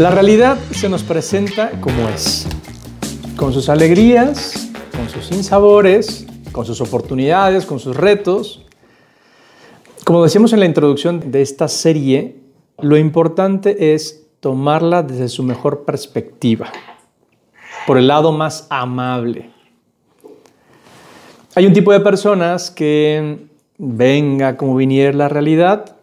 La realidad se nos presenta como es, con sus alegrías, con sus sinsabores, con sus oportunidades, con sus retos. Como decíamos en la introducción de esta serie, lo importante es tomarla desde su mejor perspectiva, por el lado más amable. Hay un tipo de personas que venga como viniera la realidad,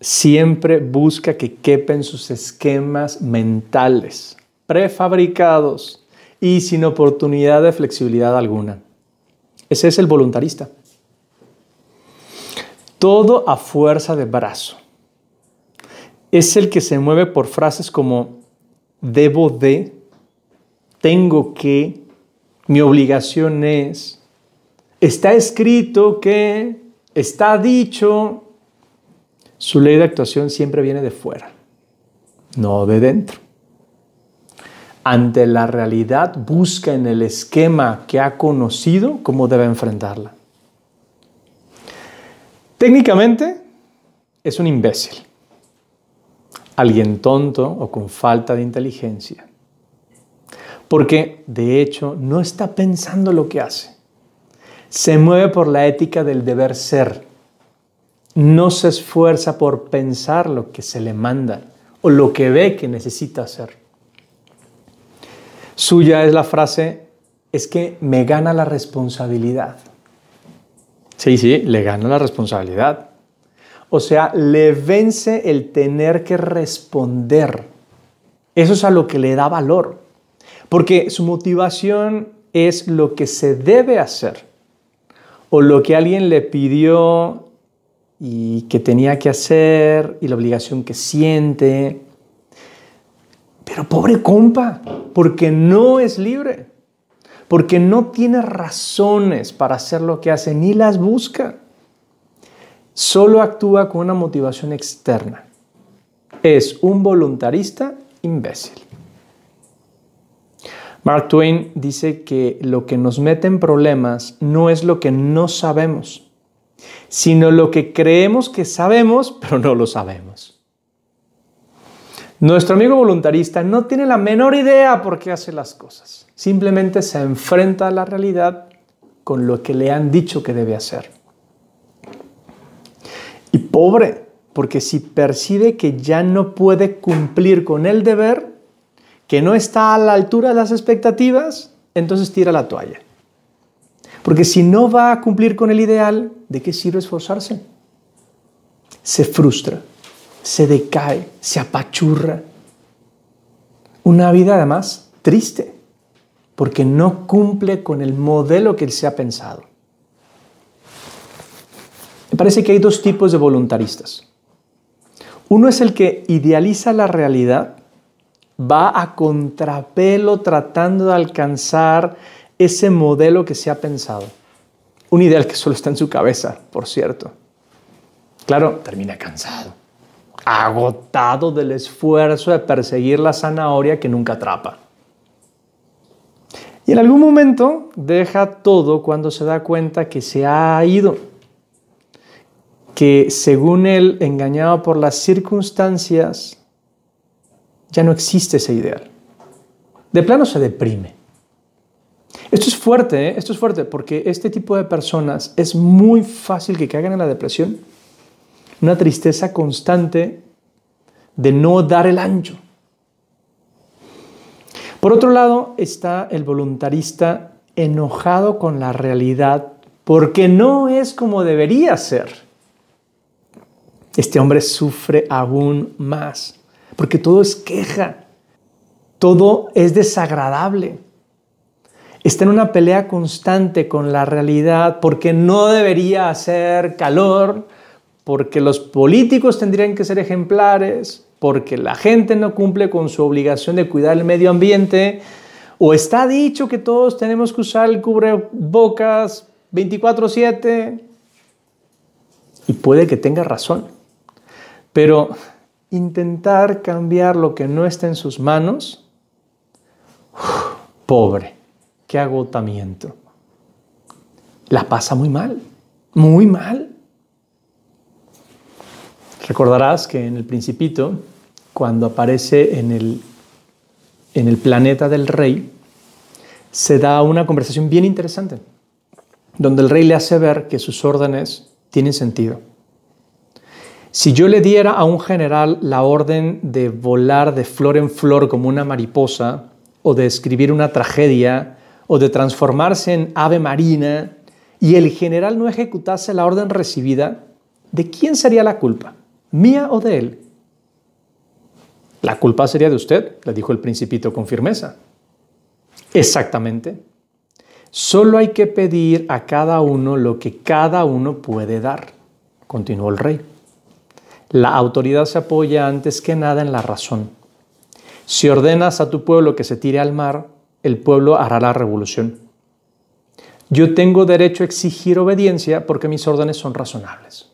siempre busca que quepen sus esquemas mentales, prefabricados y sin oportunidad de flexibilidad alguna. Ese es el voluntarista. Todo a fuerza de brazo. Es el que se mueve por frases como debo de, tengo que, mi obligación es, está escrito que, está dicho, su ley de actuación siempre viene de fuera, no de dentro. Ante la realidad busca en el esquema que ha conocido cómo debe enfrentarla. Técnicamente es un imbécil, alguien tonto o con falta de inteligencia, porque de hecho no está pensando lo que hace. Se mueve por la ética del deber ser no se esfuerza por pensar lo que se le manda o lo que ve que necesita hacer. Suya es la frase, es que me gana la responsabilidad. Sí, sí, le gana la responsabilidad. O sea, le vence el tener que responder. Eso es a lo que le da valor. Porque su motivación es lo que se debe hacer o lo que alguien le pidió y que tenía que hacer y la obligación que siente. Pero pobre compa, porque no es libre, porque no tiene razones para hacer lo que hace, ni las busca. Solo actúa con una motivación externa. Es un voluntarista imbécil. Mark Twain dice que lo que nos mete en problemas no es lo que no sabemos, sino lo que creemos que sabemos, pero no lo sabemos. Nuestro amigo voluntarista no tiene la menor idea por qué hace las cosas. Simplemente se enfrenta a la realidad con lo que le han dicho que debe hacer. Y pobre, porque si percibe que ya no puede cumplir con el deber, que no está a la altura de las expectativas, entonces tira la toalla. Porque si no va a cumplir con el ideal, ¿de qué sirve esforzarse? Se frustra, se decae, se apachurra. Una vida además triste, porque no cumple con el modelo que se ha pensado. Me parece que hay dos tipos de voluntaristas. Uno es el que idealiza la realidad, va a contrapelo tratando de alcanzar ese modelo que se ha pensado. Un ideal que solo está en su cabeza, por cierto. Claro, termina cansado, agotado del esfuerzo de perseguir la zanahoria que nunca atrapa. Y en algún momento deja todo cuando se da cuenta que se ha ido, que según él, engañado por las circunstancias, ya no existe ese ideal. De plano se deprime. Esto es fuerte, ¿eh? esto es fuerte, porque este tipo de personas es muy fácil que caigan en la depresión. Una tristeza constante de no dar el ancho. Por otro lado está el voluntarista enojado con la realidad porque no es como debería ser. Este hombre sufre aún más porque todo es queja, todo es desagradable está en una pelea constante con la realidad porque no debería hacer calor, porque los políticos tendrían que ser ejemplares, porque la gente no cumple con su obligación de cuidar el medio ambiente, o está dicho que todos tenemos que usar el cubrebocas 24/7, y puede que tenga razón, pero intentar cambiar lo que no está en sus manos, pobre qué agotamiento. La pasa muy mal, muy mal. Recordarás que en el principito cuando aparece en el, en el planeta del rey, se da una conversación bien interesante, donde el rey le hace ver que sus órdenes tienen sentido. Si yo le diera a un general la orden de volar de flor en flor como una mariposa, o de escribir una tragedia, o de transformarse en ave marina, y el general no ejecutase la orden recibida, ¿de quién sería la culpa? ¿Mía o de él? La culpa sería de usted, le dijo el principito con firmeza. Exactamente. Solo hay que pedir a cada uno lo que cada uno puede dar, continuó el rey. La autoridad se apoya antes que nada en la razón. Si ordenas a tu pueblo que se tire al mar, el pueblo hará la revolución. Yo tengo derecho a exigir obediencia porque mis órdenes son razonables.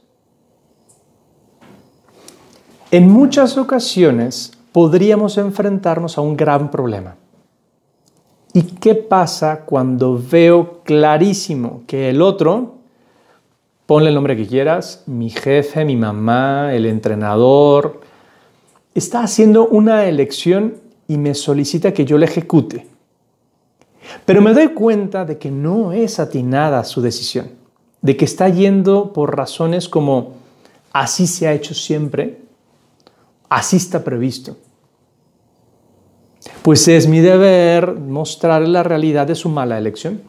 En muchas ocasiones podríamos enfrentarnos a un gran problema. ¿Y qué pasa cuando veo clarísimo que el otro, ponle el nombre que quieras, mi jefe, mi mamá, el entrenador, está haciendo una elección y me solicita que yo la ejecute? Pero me doy cuenta de que no es atinada su decisión, de que está yendo por razones como así se ha hecho siempre, así está previsto. Pues es mi deber mostrarle la realidad de su mala elección,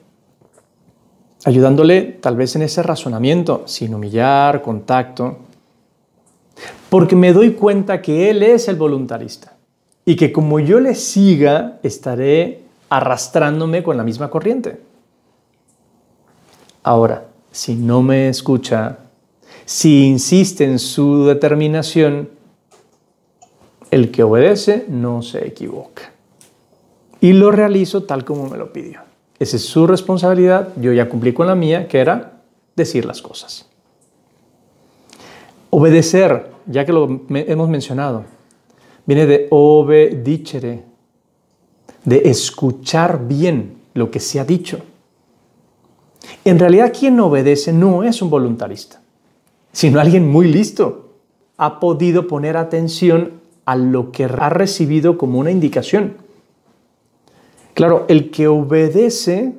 ayudándole tal vez en ese razonamiento, sin humillar, contacto, porque me doy cuenta que él es el voluntarista y que como yo le siga, estaré arrastrándome con la misma corriente. Ahora, si no me escucha, si insiste en su determinación, el que obedece no se equivoca. Y lo realizo tal como me lo pidió. Esa es su responsabilidad, yo ya cumplí con la mía, que era decir las cosas. Obedecer, ya que lo hemos mencionado, viene de obedicere, de escuchar bien lo que se ha dicho. En realidad quien obedece no es un voluntarista, sino alguien muy listo. Ha podido poner atención a lo que ha recibido como una indicación. Claro, el que obedece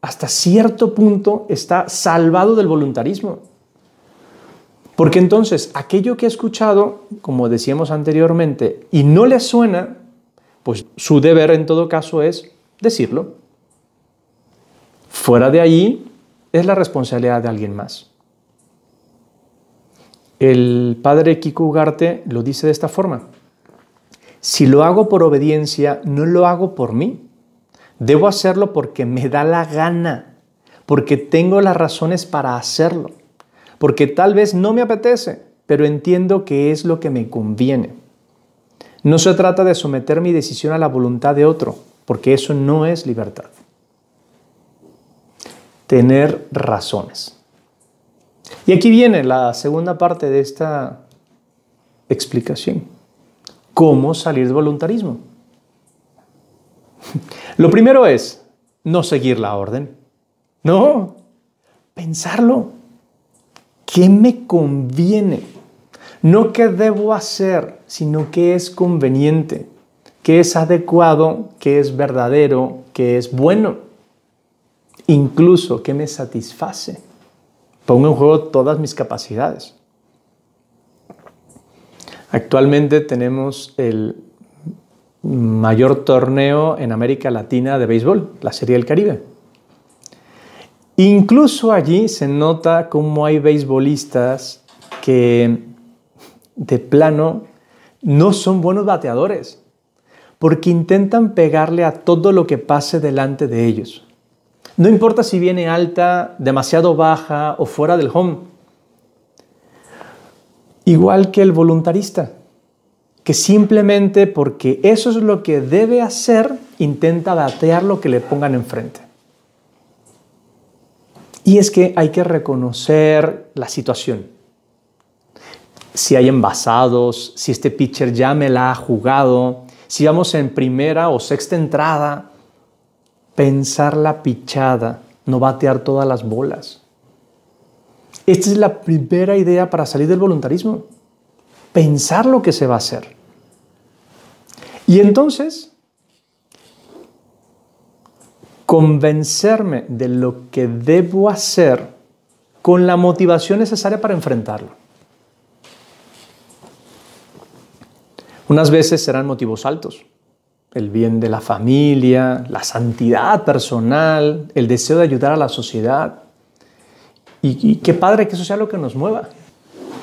hasta cierto punto está salvado del voluntarismo. Porque entonces aquello que ha escuchado, como decíamos anteriormente, y no le suena, pues su deber en todo caso es decirlo. Fuera de allí es la responsabilidad de alguien más. El padre Kiko Ugarte lo dice de esta forma. Si lo hago por obediencia, no lo hago por mí. Debo hacerlo porque me da la gana, porque tengo las razones para hacerlo, porque tal vez no me apetece, pero entiendo que es lo que me conviene. No se trata de someter mi decisión a la voluntad de otro, porque eso no es libertad. Tener razones. Y aquí viene la segunda parte de esta explicación. ¿Cómo salir del voluntarismo? Lo primero es no seguir la orden. No, pensarlo. ¿Qué me conviene? No qué debo hacer, sino qué es conveniente, qué es adecuado, qué es verdadero, qué es bueno. Incluso qué me satisface. Pongo en juego todas mis capacidades. Actualmente tenemos el mayor torneo en América Latina de béisbol, la Serie del Caribe. Incluso allí se nota cómo hay beisbolistas que de plano no son buenos bateadores, porque intentan pegarle a todo lo que pase delante de ellos. No importa si viene alta, demasiado baja o fuera del home. Igual que el voluntarista, que simplemente porque eso es lo que debe hacer, intenta batear lo que le pongan enfrente. Y es que hay que reconocer la situación si hay envasados, si este pitcher ya me la ha jugado, si vamos en primera o sexta entrada, pensar la pichada, no batear todas las bolas. Esta es la primera idea para salir del voluntarismo. Pensar lo que se va a hacer. Y entonces, convencerme de lo que debo hacer con la motivación necesaria para enfrentarlo. Unas veces serán motivos altos, el bien de la familia, la santidad personal, el deseo de ayudar a la sociedad. Y, qué padre que eso sea lo que nos mueva.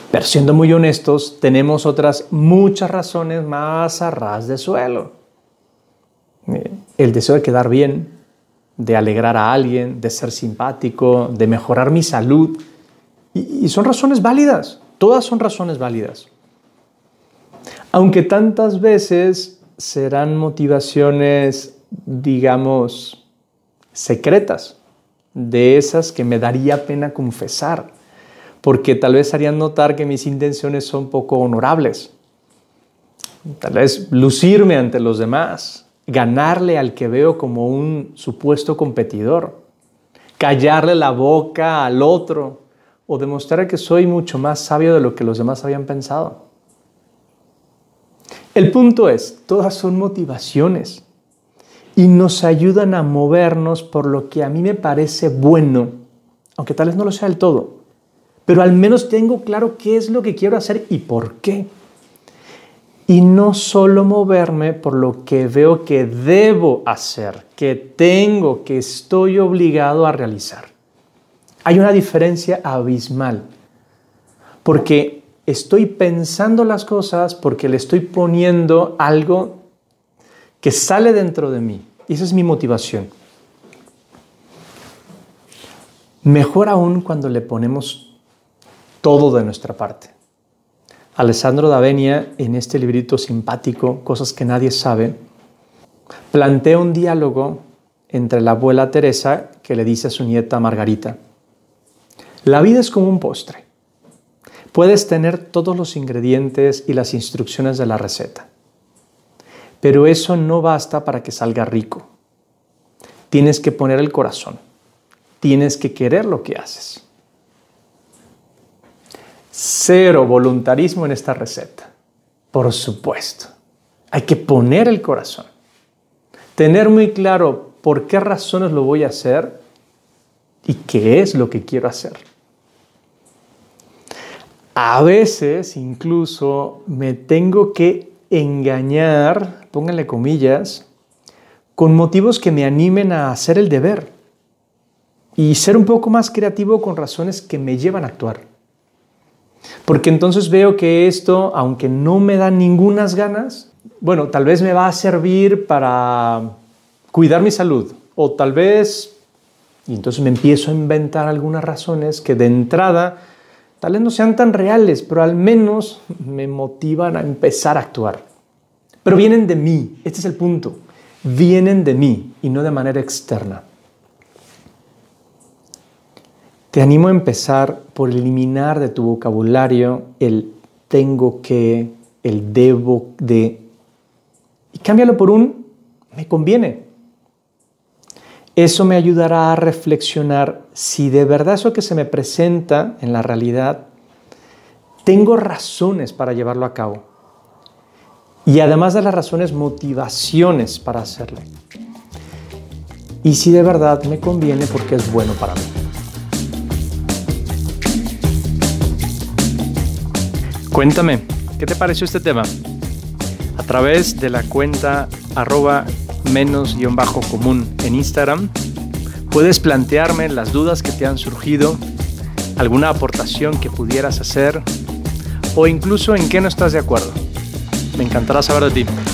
Pero siendo muy honestos, tenemos otras muchas razones más a ras de suelo. Eh, el deseo de quedar bien, de alegrar a alguien, de ser simpático, de mejorar mi salud. Y, y son razones válidas, todas son razones válidas. Aunque tantas veces serán motivaciones, digamos, secretas, de esas que me daría pena confesar porque tal vez harían notar que mis intenciones son poco honorables. Tal vez lucirme ante los demás, ganarle al que veo como un supuesto competidor, callarle la boca al otro o demostrar que soy mucho más sabio de lo que los demás habían pensado. El punto es, todas son motivaciones y nos ayudan a movernos por lo que a mí me parece bueno, aunque tal vez no lo sea del todo pero al menos tengo claro qué es lo que quiero hacer y por qué. Y no solo moverme por lo que veo que debo hacer, que tengo, que estoy obligado a realizar. Hay una diferencia abismal, porque estoy pensando las cosas porque le estoy poniendo algo que sale dentro de mí. Y esa es mi motivación. Mejor aún cuando le ponemos todo de nuestra parte. Alessandro Davenia, en este librito simpático, Cosas que nadie sabe, plantea un diálogo entre la abuela Teresa que le dice a su nieta Margarita, la vida es como un postre. Puedes tener todos los ingredientes y las instrucciones de la receta, pero eso no basta para que salga rico. Tienes que poner el corazón, tienes que querer lo que haces. Cero voluntarismo en esta receta. Por supuesto. Hay que poner el corazón. Tener muy claro por qué razones lo voy a hacer y qué es lo que quiero hacer. A veces incluso me tengo que engañar, pónganle comillas, con motivos que me animen a hacer el deber y ser un poco más creativo con razones que me llevan a actuar. Porque entonces veo que esto, aunque no me da ningunas ganas, bueno, tal vez me va a servir para cuidar mi salud. O tal vez, y entonces me empiezo a inventar algunas razones que de entrada tal vez no sean tan reales, pero al menos me motivan a empezar a actuar. Pero vienen de mí, este es el punto. Vienen de mí y no de manera externa. Te animo a empezar por eliminar de tu vocabulario el tengo que, el debo de, y cámbialo por un me conviene. Eso me ayudará a reflexionar si de verdad eso que se me presenta en la realidad, tengo razones para llevarlo a cabo. Y además de las razones, motivaciones para hacerlo. Y si de verdad me conviene porque es bueno para mí. Cuéntame, ¿qué te pareció este tema? A través de la cuenta arroba menos-común en Instagram, puedes plantearme las dudas que te han surgido, alguna aportación que pudieras hacer o incluso en qué no estás de acuerdo. Me encantará saber de ti.